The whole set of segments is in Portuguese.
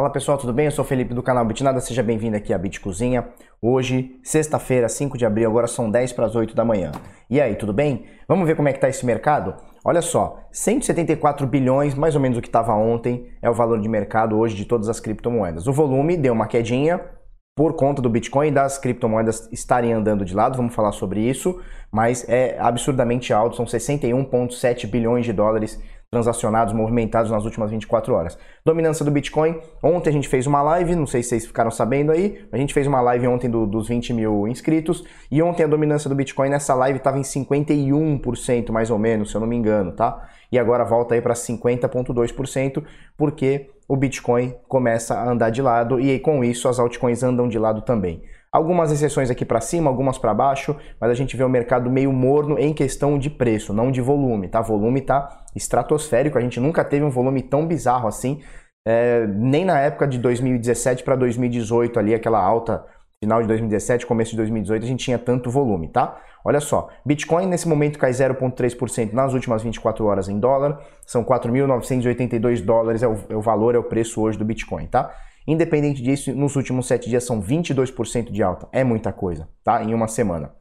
Fala pessoal, tudo bem? Eu sou Felipe do canal Bitnada, seja bem-vindo aqui à Bit Cozinha. Hoje, sexta-feira, 5 de abril, agora são 10 para as 8 da manhã. E aí, tudo bem? Vamos ver como é que está esse mercado? Olha só, 174 bilhões, mais ou menos o que estava ontem, é o valor de mercado hoje de todas as criptomoedas. O volume deu uma quedinha por conta do Bitcoin e das criptomoedas estarem andando de lado, vamos falar sobre isso, mas é absurdamente alto, são 61,7 bilhões de dólares transacionados, movimentados nas últimas 24 horas. Dominância do Bitcoin. Ontem a gente fez uma live, não sei se vocês ficaram sabendo aí, a gente fez uma live ontem do, dos 20 mil inscritos, e ontem a dominância do Bitcoin nessa live estava em 51% mais ou menos, se eu não me engano, tá? E agora volta aí para 50,2%, porque o Bitcoin começa a andar de lado e com isso as altcoins andam de lado também. Algumas exceções aqui para cima, algumas para baixo, mas a gente vê o mercado meio morno em questão de preço, não de volume, tá? Volume tá estratosférico, a gente nunca teve um volume tão bizarro assim, é, nem na época de 2017 para 2018 ali, aquela alta final de 2017, começo de 2018, a gente tinha tanto volume, tá? Olha só, Bitcoin nesse momento cai 0,3% nas últimas 24 horas em dólar, são 4.982 dólares, é o, é o valor, é o preço hoje do Bitcoin, tá? Independente disso, nos últimos 7 dias são 22% de alta. É muita coisa, tá? Em uma semana.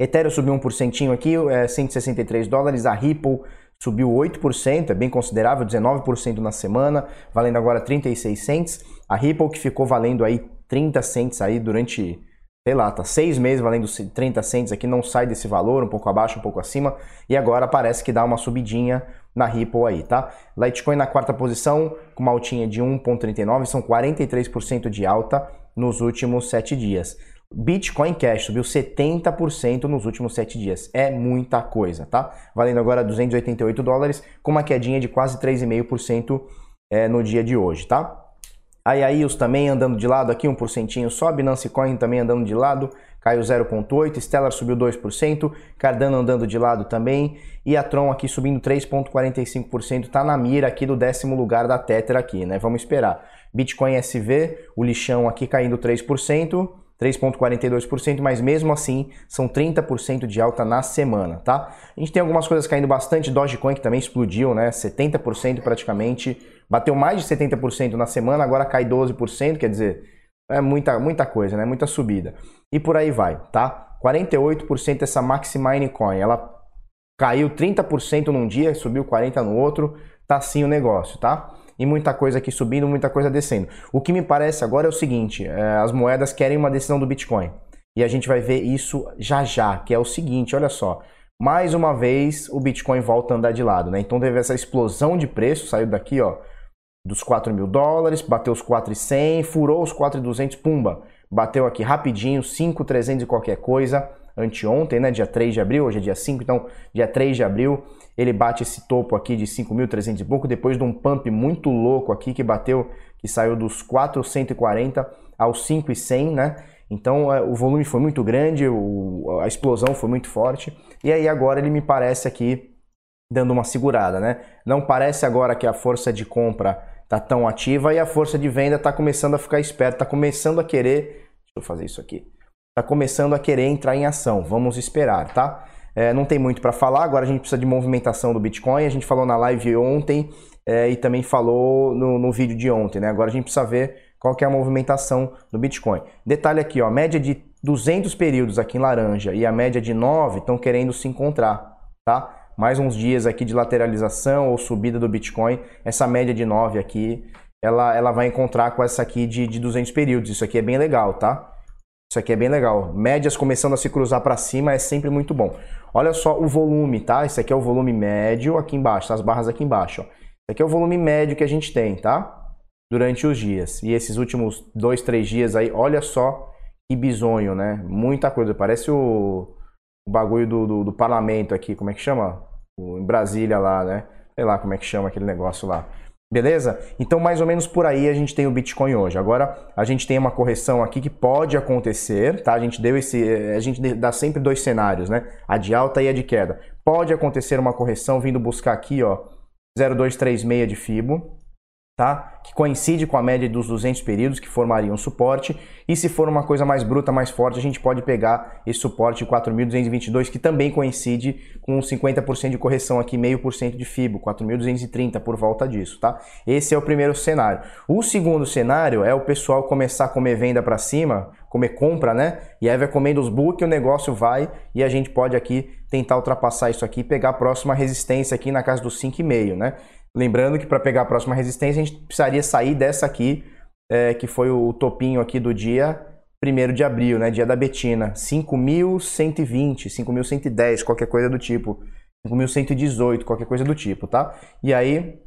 Ethereum subiu 1% aqui, é 163 dólares. A Ripple subiu 8%, é bem considerável, 19% na semana, valendo agora 36 cents. A Ripple que ficou valendo aí 30 cents aí durante sei lá, tá seis meses valendo 30 cents aqui, não sai desse valor, um pouco abaixo, um pouco acima, e agora parece que dá uma subidinha na Ripple aí, tá? Litecoin na quarta posição, com uma altinha de 1,39, são 43% de alta nos últimos sete dias. Bitcoin Cash subiu 70% nos últimos 7 dias. É muita coisa, tá? Valendo agora 288 dólares, com uma quedinha de quase 3,5% é, no dia de hoje, tá? A Yaios também andando de lado aqui, 1% só. Binance Coin também andando de lado, caiu 0,8%. Stellar subiu 2%. Cardano andando de lado também. E a Tron aqui subindo 3,45%. Tá na mira aqui do décimo lugar da Tether aqui, né? Vamos esperar. Bitcoin SV, o lixão aqui caindo 3%. 3,42%, mas mesmo assim são 30% de alta na semana, tá? A gente tem algumas coisas caindo bastante, Dogecoin que também explodiu, né? 70% praticamente, bateu mais de 70% na semana, agora cai 12%, quer dizer, é muita, muita coisa, né? Muita subida. E por aí vai, tá? 48% essa Maximine Coin, ela caiu 30% num dia, subiu 40% no outro, tá assim o negócio, tá? E muita coisa aqui subindo, muita coisa descendo. O que me parece agora é o seguinte: é, as moedas querem uma decisão do Bitcoin. E a gente vai ver isso já já, que é o seguinte, olha só. Mais uma vez o Bitcoin volta a andar de lado, né? Então teve essa explosão de preço, saiu daqui, ó, dos 4 mil dólares, bateu os 4,100, furou os 4,200, pumba, bateu aqui rapidinho, 5,300 e qualquer coisa, anteontem, né, dia 3 de abril, hoje é dia 5, então dia 3 de abril, ele bate esse topo aqui de 5.300 e pouco, depois de um pump muito louco aqui que bateu, que saiu dos 440 aos 5,100, né? Então é, o volume foi muito grande, a explosão foi muito forte, e aí agora ele me parece aqui dando uma segurada, né? Não parece agora que a força de compra tá tão ativa e a força de venda tá começando a ficar esperta, tá começando a querer, deixa eu fazer isso aqui, tá começando a querer entrar em ação. Vamos esperar, tá? É, não tem muito para falar, agora a gente precisa de movimentação do Bitcoin. A gente falou na live ontem é, e também falou no, no, vídeo de ontem, né? Agora a gente precisa ver qual que é a movimentação do Bitcoin. Detalhe aqui, ó, média de 200 períodos aqui em laranja e a média de 9 estão querendo se encontrar, tá? Mais uns dias aqui de lateralização ou subida do Bitcoin, essa média de 9 aqui, ela, ela vai encontrar com essa aqui de, de 200 períodos. Isso aqui é bem legal, tá? Isso aqui é bem legal. Médias começando a se cruzar para cima é sempre muito bom. Olha só o volume, tá? Esse aqui é o volume médio aqui embaixo, tá? as barras aqui embaixo. Ó. Esse aqui é o volume médio que a gente tem, tá? Durante os dias. E esses últimos dois, três dias aí, olha só que bizonho, né? Muita coisa. Parece o, o bagulho do, do, do, parlamento aqui, como é que chama? O, em Brasília lá, né? Sei lá como é que chama aquele negócio lá. Beleza? Então, mais ou menos por aí a gente tem o Bitcoin hoje. Agora, a gente tem uma correção aqui que pode acontecer, tá? A gente deu esse, a gente dá sempre dois cenários, né? A de alta e a de queda. Pode acontecer uma correção vindo buscar aqui, ó, 0236 de Fibo, tá? Que coincide com a média dos 200 períodos que formariam suporte. E se for uma coisa mais bruta, mais forte, a gente pode pegar esse suporte 4.222 que também coincide com 50% de correção aqui, meio por cento de FIBO, 4.230 por volta disso, tá? Esse é o primeiro cenário. O segundo cenário é o pessoal começar a comer venda para cima, comer compra, né? E aí vai comendo os book, o negócio vai e a gente pode aqui tentar ultrapassar isso aqui e pegar a próxima resistência aqui na casa dos 5,5, né? Lembrando que para pegar a próxima resistência a gente precisaria sair dessa aqui, é, que foi o topinho aqui do dia 1 de abril, né? Dia da Betina. 5.120, 5.110, qualquer coisa do tipo. 5.118, qualquer coisa do tipo, tá? E aí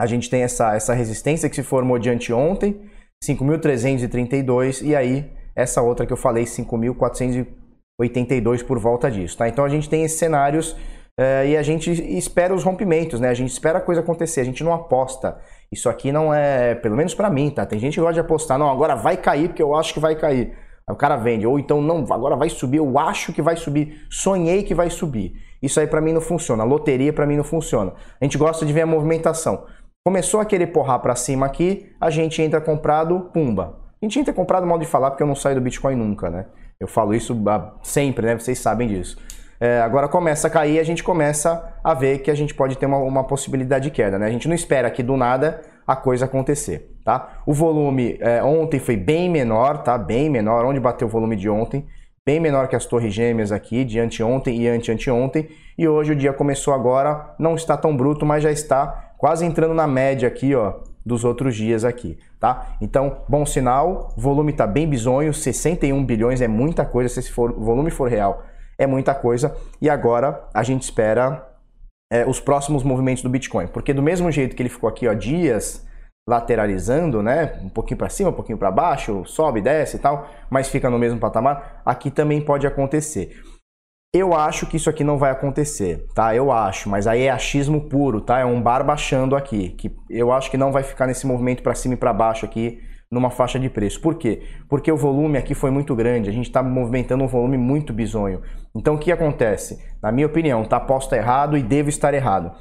a gente tem essa, essa resistência que se formou de anteontem, 5.332, e aí essa outra que eu falei, 5.482 por volta disso, tá? Então a gente tem esses cenários é, e a gente espera os rompimentos, né? A gente espera a coisa acontecer, a gente não aposta. Isso aqui não é, pelo menos para mim, tá? Tem gente que gosta de apostar, não, agora vai cair porque eu acho que vai cair. Aí o cara vende, ou então não, agora vai subir, eu acho que vai subir, sonhei que vai subir. Isso aí para mim não funciona, loteria para mim não funciona. A gente gosta de ver a movimentação. Começou a querer porrar para cima aqui, a gente entra comprado, pumba. A gente entra comprado, mal de falar, porque eu não saio do Bitcoin nunca, né? Eu falo isso sempre, né? Vocês sabem disso. É, agora começa a cair, a gente começa a ver que a gente pode ter uma, uma, possibilidade de queda. Né? A gente não espera que do nada a coisa acontecer. Tá? O volume é, ontem foi bem menor, tá? Bem menor, onde bateu o volume de ontem, bem menor que as torres gêmeas aqui, de anteontem e ante-anteontem. E hoje o dia começou agora, não está tão bruto, mas já está quase entrando na média aqui, ó, dos outros dias aqui, tá? Então, bom sinal, volume está bem bizonho, 61 bilhões é muita coisa se esse for, volume for real é muita coisa. E agora a gente espera é, os próximos movimentos do Bitcoin, porque do mesmo jeito que ele ficou aqui, ó, dias lateralizando, né, um pouquinho para cima, um pouquinho para baixo, sobe, desce e tal, mas fica no mesmo patamar, aqui também pode acontecer. Eu acho que isso aqui não vai acontecer, tá? Eu acho, mas aí é achismo puro, tá? É um bar baixando aqui, que eu acho que não vai ficar nesse movimento para cima e para baixo aqui numa faixa de preço. Por quê? Porque o volume aqui foi muito grande, a gente está movimentando um volume muito bizonho. Então o que acontece? Na minha opinião, está posto errado e devo estar errado.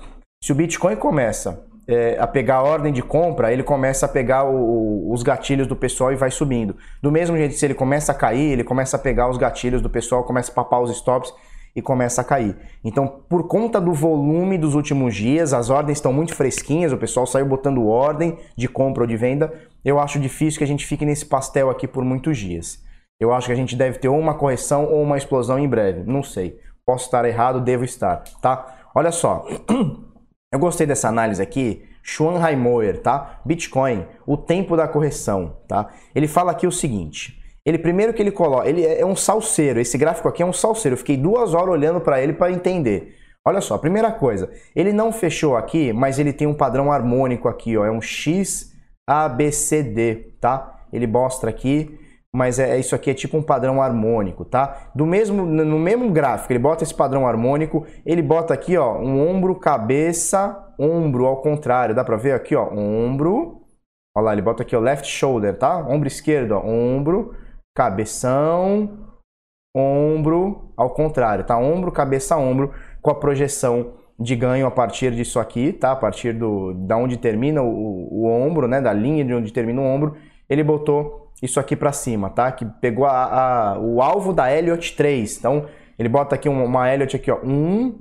Se o Bitcoin começa é, a pegar a ordem de compra, ele começa a pegar o, o, os gatilhos do pessoal e vai subindo. Do mesmo jeito, se ele começa a cair, ele começa a pegar os gatilhos do pessoal, começa a papar os stops e começa a cair. Então, por conta do volume dos últimos dias, as ordens estão muito fresquinhas, o pessoal saiu botando ordem de compra ou de venda. Eu acho difícil que a gente fique nesse pastel aqui por muitos dias. Eu acho que a gente deve ter ou uma correção ou uma explosão em breve. Não sei. Posso estar errado, devo estar, tá? Olha só. Eu gostei dessa análise aqui. Schwanheimer, tá? Bitcoin, o tempo da correção, tá? Ele fala aqui o seguinte: ele primeiro que ele coloca, ele é um salseiro. Esse gráfico aqui é um salseiro. Eu fiquei duas horas olhando para ele para entender. Olha só, primeira coisa, ele não fechou aqui, mas ele tem um padrão harmônico aqui, ó, é um X ABCD, tá? Ele mostra aqui, mas é, é isso aqui é tipo um padrão harmônico, tá? Do mesmo no mesmo gráfico, ele bota esse padrão harmônico, ele bota aqui, ó, um ombro, cabeça, ombro ao contrário, dá para ver aqui, ó, ombro. Olha lá, ele bota aqui o left shoulder, tá? Ombro esquerdo, ó, ombro, cabeção, ombro ao contrário, tá? Ombro, cabeça, ombro, com a projeção de ganho a partir disso aqui, tá? A partir do da onde termina o, o ombro, né? Da linha de onde termina o ombro, ele botou isso aqui para cima, tá? Que pegou a, a, o alvo da Elliott 3. Então, ele bota aqui uma, uma Elliott aqui, ó. 1,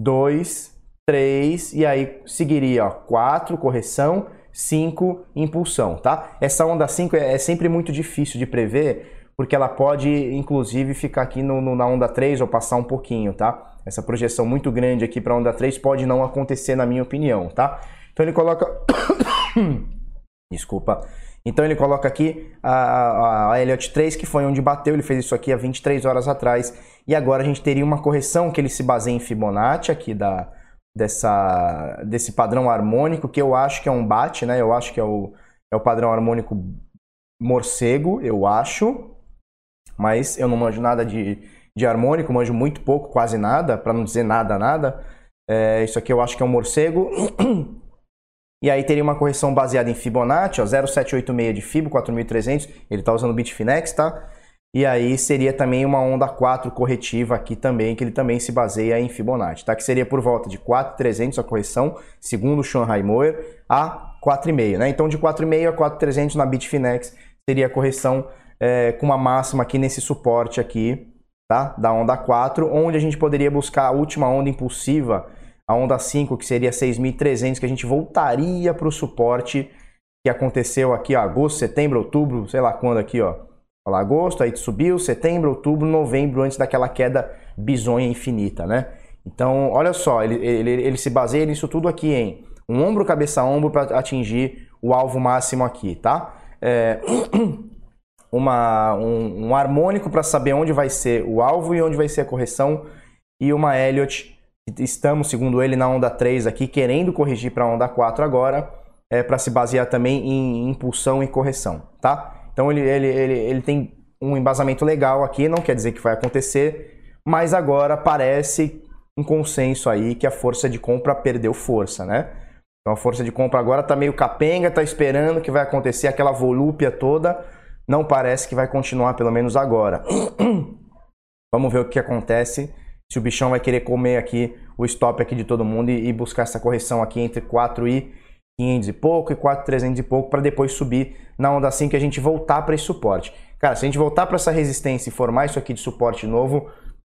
2, 3, e aí seguiria, ó, 4, correção, 5 impulsão, tá? Essa onda 5 é, é, sempre muito difícil de prever, porque ela pode, inclusive, ficar aqui no, no, na onda 3 ou passar um pouquinho, tá? Essa projeção muito grande aqui para onda 3 pode não acontecer, na minha opinião, tá? Então ele coloca... Desculpa. Então ele coloca aqui a, a, a Elliott 3, que foi onde bateu, ele fez isso aqui há 23 horas atrás, e agora a gente teria uma correção que ele se baseia em Fibonacci aqui da, dessa, desse padrão harmônico, que eu acho que é um bate, né? Eu acho que é o, é o padrão harmônico morcego, eu acho. Mas eu não manjo nada de, de harmônico, manjo muito pouco, quase nada, para não dizer nada, nada. É, isso aqui eu acho que é um morcego. E aí teria uma correção baseada em Fibonacci, ó, 0786 de Fibo, 4300. Ele está usando o Bitfinex, tá? E aí seria também uma onda 4 corretiva aqui também, que ele também se baseia em Fibonacci, tá? Que seria por volta de 4.300 a correção, segundo o Shanghai Moer, a 4,5, né? Então de 4,5 a 4,300 na Bitfinex seria a correção é, com uma máxima aqui nesse suporte aqui, tá? Da onda 4, onde a gente poderia buscar a última onda impulsiva, a onda 5, que seria 6.300, que a gente voltaria para o suporte que aconteceu aqui, ó, agosto, setembro, outubro, sei lá quando aqui, ó. Olha agosto, aí subiu, setembro, outubro, novembro, antes daquela queda bizonha infinita, né? Então, olha só, ele, ele, ele se baseia nisso tudo aqui, hein? Um ombro, cabeça ombro para atingir o alvo máximo aqui, tá? É, uma, um, um harmônico para saber onde vai ser o alvo e onde vai ser a correção e uma Elliott, estamos, segundo ele, na onda 3 aqui, querendo corrigir para a onda 4 agora, é, para se basear também em impulsão e correção, tá? Então ele, ele, ele, ele tem um embasamento legal aqui, não quer dizer que vai acontecer, mas agora parece um consenso aí que a força de compra perdeu força, né? Então a força de compra agora está meio capenga, está esperando que vai acontecer aquela volúpia toda, não parece que vai continuar, pelo menos agora. Vamos ver o que acontece, se o bichão vai querer comer aqui o stop aqui de todo mundo e, e buscar essa correção aqui entre 4 e 500 e pouco e 4,300 e pouco para depois subir na onda assim que a gente voltar para esse suporte. Cara, se a gente voltar para essa resistência e formar isso aqui de suporte novo,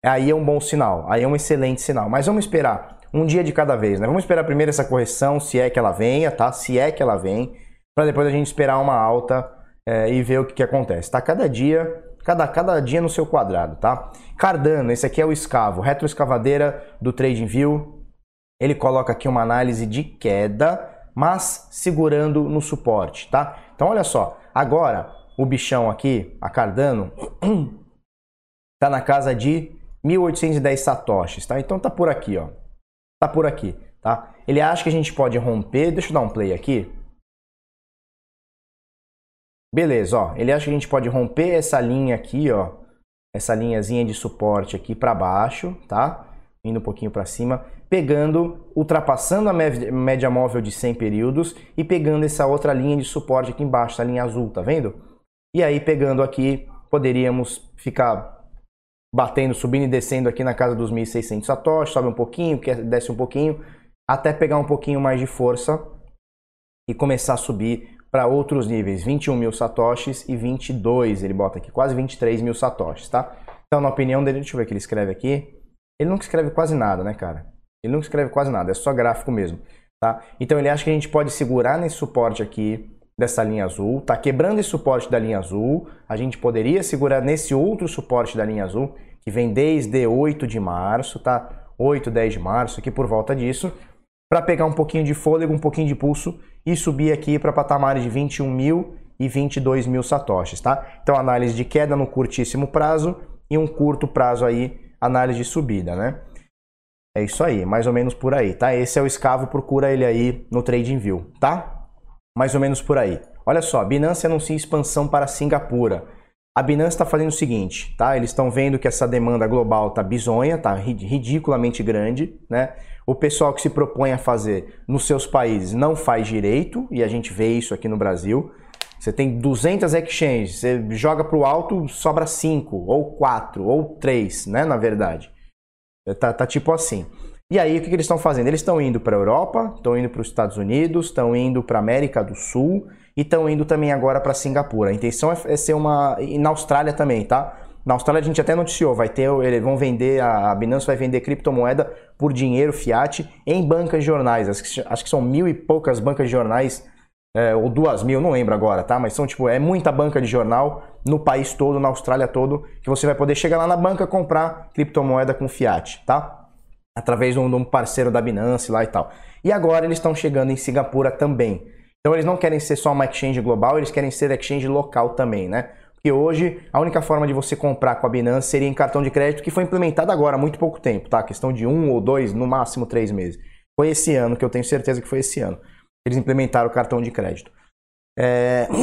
aí é um bom sinal, aí é um excelente sinal. Mas vamos esperar um dia de cada vez, né? Vamos esperar primeiro essa correção, se é que ela venha, tá? Se é que ela vem, para depois a gente esperar uma alta é, e ver o que, que acontece, tá? Cada dia, cada, cada dia no seu quadrado, tá? Cardano, esse aqui é o escavo, retroescavadeira do TradingView. Ele coloca aqui uma análise de queda mas segurando no suporte, tá? Então olha só, agora o bichão aqui, a Cardano, tá na casa de 1810 satoshis, tá? Então tá por aqui, ó. Tá por aqui, tá? Ele acha que a gente pode romper, deixa eu dar um play aqui. Beleza, ó, ele acha que a gente pode romper essa linha aqui, ó, essa linhazinha de suporte aqui para baixo, tá? Indo um pouquinho para cima pegando, ultrapassando a média móvel de 100 períodos e pegando essa outra linha de suporte aqui embaixo, essa linha azul, tá vendo? E aí pegando aqui, poderíamos ficar batendo, subindo e descendo aqui na casa dos 1.600 satoshis, sobe um pouquinho, desce um pouquinho, até pegar um pouquinho mais de força e começar a subir para outros níveis, 21 mil satoshis e 22, ele bota aqui, quase 23 mil satoshis, tá? Então, na opinião dele, deixa eu ver o que ele escreve aqui, ele não escreve quase nada, né, cara? Ele não escreve quase nada, é só gráfico mesmo. Tá? Então ele acha que a gente pode segurar nesse suporte aqui dessa linha azul, tá quebrando esse suporte da linha azul, a gente poderia segurar nesse outro suporte da linha azul, que vem desde 8 de março, tá? 8, 10 de março, aqui por volta disso, para pegar um pouquinho de fôlego, um pouquinho de pulso e subir aqui para patamares de 21 mil e 22 mil satoshis, tá? Então análise de queda no curtíssimo prazo e um curto prazo aí, análise de subida, né? É isso aí, mais ou menos por aí, tá? Esse é o escavo, procura ele aí no TradingView, tá? Mais ou menos por aí. Olha só, Binance anuncia expansão para Singapura. A Binance está fazendo o seguinte, tá? Eles estão vendo que essa demanda global tá bizonha, tá ridiculamente grande, né? O pessoal que se propõe a fazer nos seus países não faz direito, e a gente vê isso aqui no Brasil. Você tem 200 exchanges, você joga para o alto, sobra 5, ou 4, ou 3, né? Na verdade. Tá, tá tipo assim. E aí, o que, que eles estão fazendo? Eles estão indo para a Europa, estão indo para os Estados Unidos, estão indo para a América do Sul e estão indo também agora para Singapura. A intenção é, é, ser uma. E na Austrália também, tá? Na Austrália a gente até noticiou, vai ter, eles vão vender, a Binance vai vender criptomoeda por dinheiro fiat em bancas de jornais. Acho que, acho que são mil e poucas bancas de jornais, é, ou duas mil, não lembro agora, tá? Mas são tipo, é muita banca de jornal no país todo, na Austrália todo, que você vai poder chegar lá na banca comprar criptomoeda com fiat, tá? Através de um parceiro da Binance lá e tal. E agora eles estão chegando em Singapura também. Então eles não querem ser só uma exchange global, eles querem ser exchange local também, né? Porque hoje a única forma de você comprar com a Binance seria em cartão de crédito que foi implementado agora há muito pouco tempo, tá? Questão de um ou dois, no máximo três meses. Foi esse ano, que eu tenho certeza que foi esse ano. Eles implementaram o cartão de crédito. É...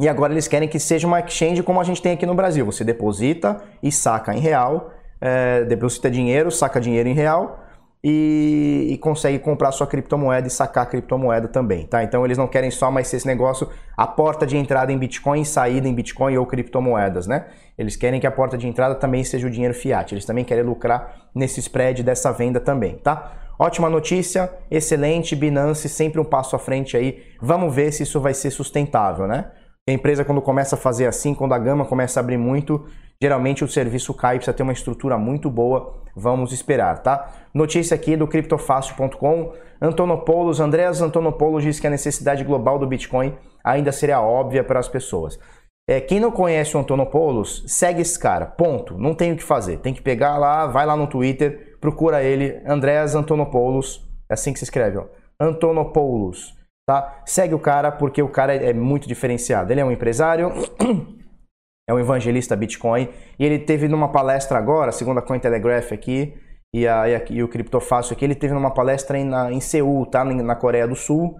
E agora eles querem que seja uma exchange como a gente tem aqui no Brasil. Você deposita e saca em real, é, deposita dinheiro, saca dinheiro em real e, e, consegue comprar sua criptomoeda e sacar criptomoeda também, tá? Então eles não querem só mais ser esse negócio, a porta de entrada em Bitcoin e saída em Bitcoin ou criptomoedas, né? Eles querem que a porta de entrada também seja o dinheiro fiat. Eles também querem lucrar nesse spread dessa venda também, tá? Ótima notícia, excelente, Binance sempre um passo à frente aí. Vamos ver se isso vai ser sustentável, né? A empresa quando começa a fazer assim, quando a gama começa a abrir muito, geralmente o serviço cai, precisa ter uma estrutura muito boa. Vamos esperar, tá? Notícia aqui do criptofácil.com. Antonopoulos, Andreas Antonopoulos diz que a necessidade global do Bitcoin ainda seria óbvia para as pessoas. É, quem não conhece o Antonopoulos, segue esse cara. Ponto. Não tem o que fazer. Tem que pegar lá, vai lá no Twitter, procura ele, Andreas Antonopoulos. É assim que se escreve, ó. Antonopoulos. Tá? Segue o cara porque o cara é muito diferenciado. Ele é um empresário, é um evangelista Bitcoin e ele teve numa palestra agora, segundo a Cointelegraph aqui e, a, e, a, e o Criptofácil aqui, ele teve numa palestra em, na, em Seul, tá? na Coreia do Sul,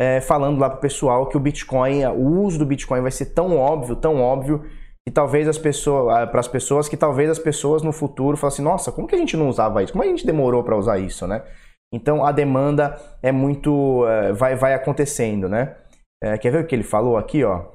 é, falando lá pro pessoal que o Bitcoin, o uso do Bitcoin vai ser tão óbvio, tão óbvio que talvez as pessoas, para as pessoas que talvez as pessoas no futuro falem assim, nossa, como que a gente não usava isso? Como a gente demorou para usar isso, né? Então a demanda é muito, é, vai, vai acontecendo, né? É, quer ver o que ele falou aqui, ó?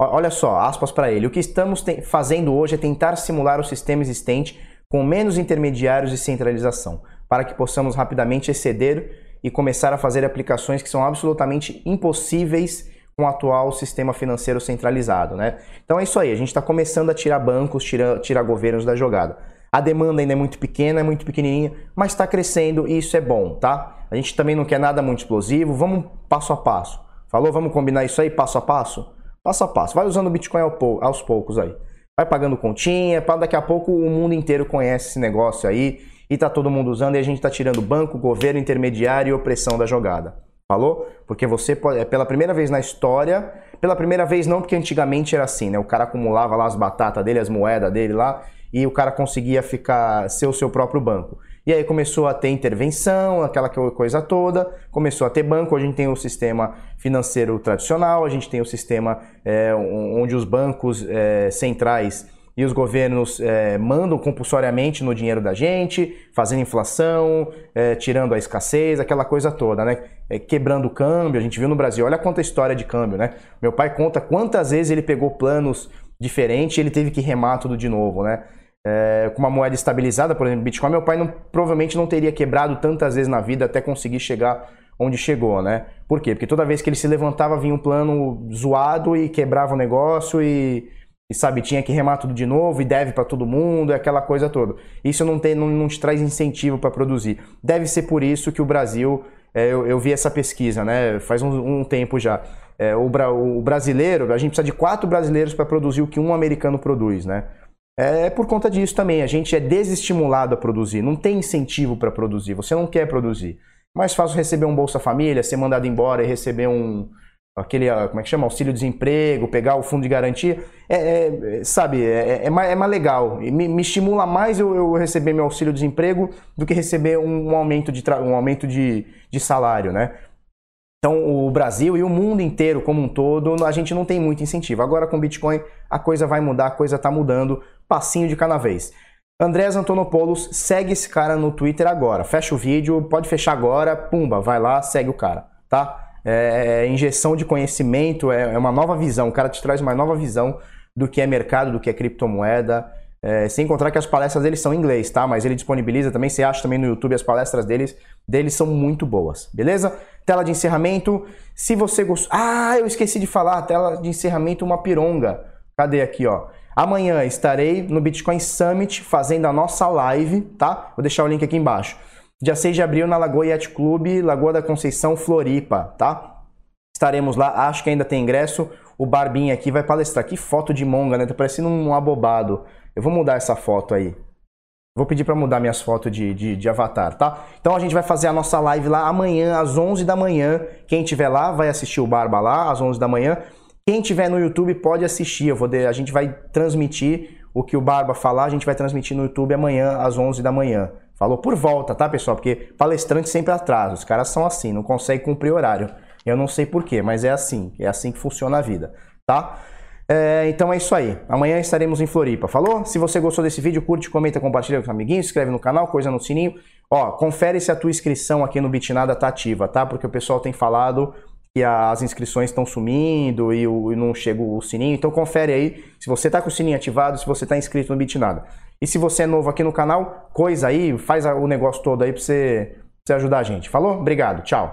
Olha só, aspas para ele. O que estamos fazendo hoje é tentar simular o sistema existente com menos intermediários e centralização, para que possamos rapidamente exceder e começar a fazer aplicações que são absolutamente impossíveis com o atual sistema financeiro centralizado, né? Então é isso aí, a gente está começando a tirar bancos, tirar, tirar governos da jogada. A demanda ainda é muito pequena, é muito pequenininha, mas está crescendo e isso é bom, tá? A gente também não quer nada muito explosivo, vamos passo a passo. Falou? Vamos combinar isso aí passo a passo? Passo a passo. Vai usando o Bitcoin aos poucos aí. Vai pagando continha, para daqui a pouco o mundo inteiro conhece esse negócio aí e tá todo mundo usando e a gente tá tirando banco, governo, intermediário e opressão da jogada. Falou? Porque você pode, é pela primeira vez na história, pela primeira vez não, porque antigamente era assim, né? O cara acumulava lá as batatas dele, as moedas dele lá, e o cara conseguia ficar ser o seu próprio banco. E aí começou a ter intervenção, aquela coisa toda, começou a ter banco. A gente tem o sistema financeiro tradicional, a gente tem o sistema é, onde os bancos é, centrais e os governos é, mandam compulsoriamente no dinheiro da gente, fazendo inflação, é, tirando a escassez, aquela coisa toda, né? É, quebrando o câmbio. A gente viu no Brasil, olha quanta história de câmbio, né? Meu pai conta quantas vezes ele pegou planos diferentes e ele teve que remar tudo de novo, né? É, com uma moeda estabilizada, por exemplo, Bitcoin, meu pai não, provavelmente não teria quebrado tantas vezes na vida até conseguir chegar onde chegou, né? Por quê? Porque toda vez que ele se levantava vinha um plano zoado e quebrava o negócio e, e sabe, tinha que remar tudo de novo e deve para todo mundo, é aquela coisa toda. Isso não, tem, não, não te traz incentivo para produzir. Deve ser por isso que o Brasil, é, eu, eu, vi essa pesquisa, né? Faz um, um tempo já. É, o, o brasileiro, a gente precisa de quatro brasileiros para produzir o que um americano produz, né? É por conta disso também. A gente é desestimulado a produzir, não tem incentivo para produzir. Você não quer produzir. Mais fácil receber um Bolsa Família, ser mandado embora e receber um aquele ah, como é que chama auxílio desemprego, pegar o fundo de garantia, é, é sabe, é, é, é, mais, é mais legal. Me, me estimula mais eu, eu, receber meu auxílio desemprego do que receber um, um aumento de um aumento de, de salário, né? Então, o Brasil e o mundo inteiro como um todo, a gente não tem muito incentivo. Agora, com o Bitcoin, a coisa vai mudar, a coisa está mudando, passinho de cada vez. Andrés Antonopoulos, segue esse cara no Twitter agora. Fecha o vídeo, pode fechar agora, pumba, vai lá, segue o cara, tá? É, é injeção de conhecimento, é, é uma nova visão. O cara te traz uma nova visão do que é mercado, do que é criptomoeda. É, sem encontrar que as palestras dele são em inglês, tá? Mas ele disponibiliza também, você acha também no YouTube as palestras deles, deles são muito boas, beleza? Tela de encerramento. Se você gostou. Ah, eu esqueci de falar, tela de encerramento, uma pironga. Cadê aqui, ó? Amanhã estarei no Bitcoin Summit fazendo a nossa live, tá? Vou deixar o link aqui embaixo. Dia 6 de abril na Lagoa Yacht Club, Lagoa da Conceição, Floripa, tá? Estaremos lá, acho que ainda tem ingresso. O Barbinha aqui vai palestrar. Que foto de monga, né? Tá parecendo um abobado. Eu vou mudar essa foto aí. Vou pedir para mudar minhas fotos de, de, de, avatar, tá? Então a gente vai fazer a nossa live lá amanhã, às 11 da manhã. Quem tiver lá vai assistir o Barba lá, às 11 da manhã. Quem tiver no YouTube pode assistir. Eu vou de, a gente vai transmitir o que o Barba falar, a gente vai transmitir no YouTube amanhã, às 11 da manhã. Falou por volta, tá, pessoal? Porque palestrante sempre atrasa. Os caras são assim, não conseguem cumprir horário. Eu não sei porquê, mas é assim. É assim que funciona a vida, tá? É, então é isso aí. Amanhã estaremos em Floripa. Falou? Se você gostou desse vídeo, curte, comenta, compartilha com os amiguinhos, inscreve no canal, coisa no sininho. Ó, confere se a tua inscrição aqui no Bitnada tá ativa, tá? Porque o pessoal tem falado que as inscrições estão sumindo e, o, e, não chega o sininho. Então confere aí se você está com o sininho ativado, se você está inscrito no Bitnada. E se você é novo aqui no canal, coisa aí, faz o negócio todo aí para você, você ajudar a gente. Falou? Obrigado, tchau.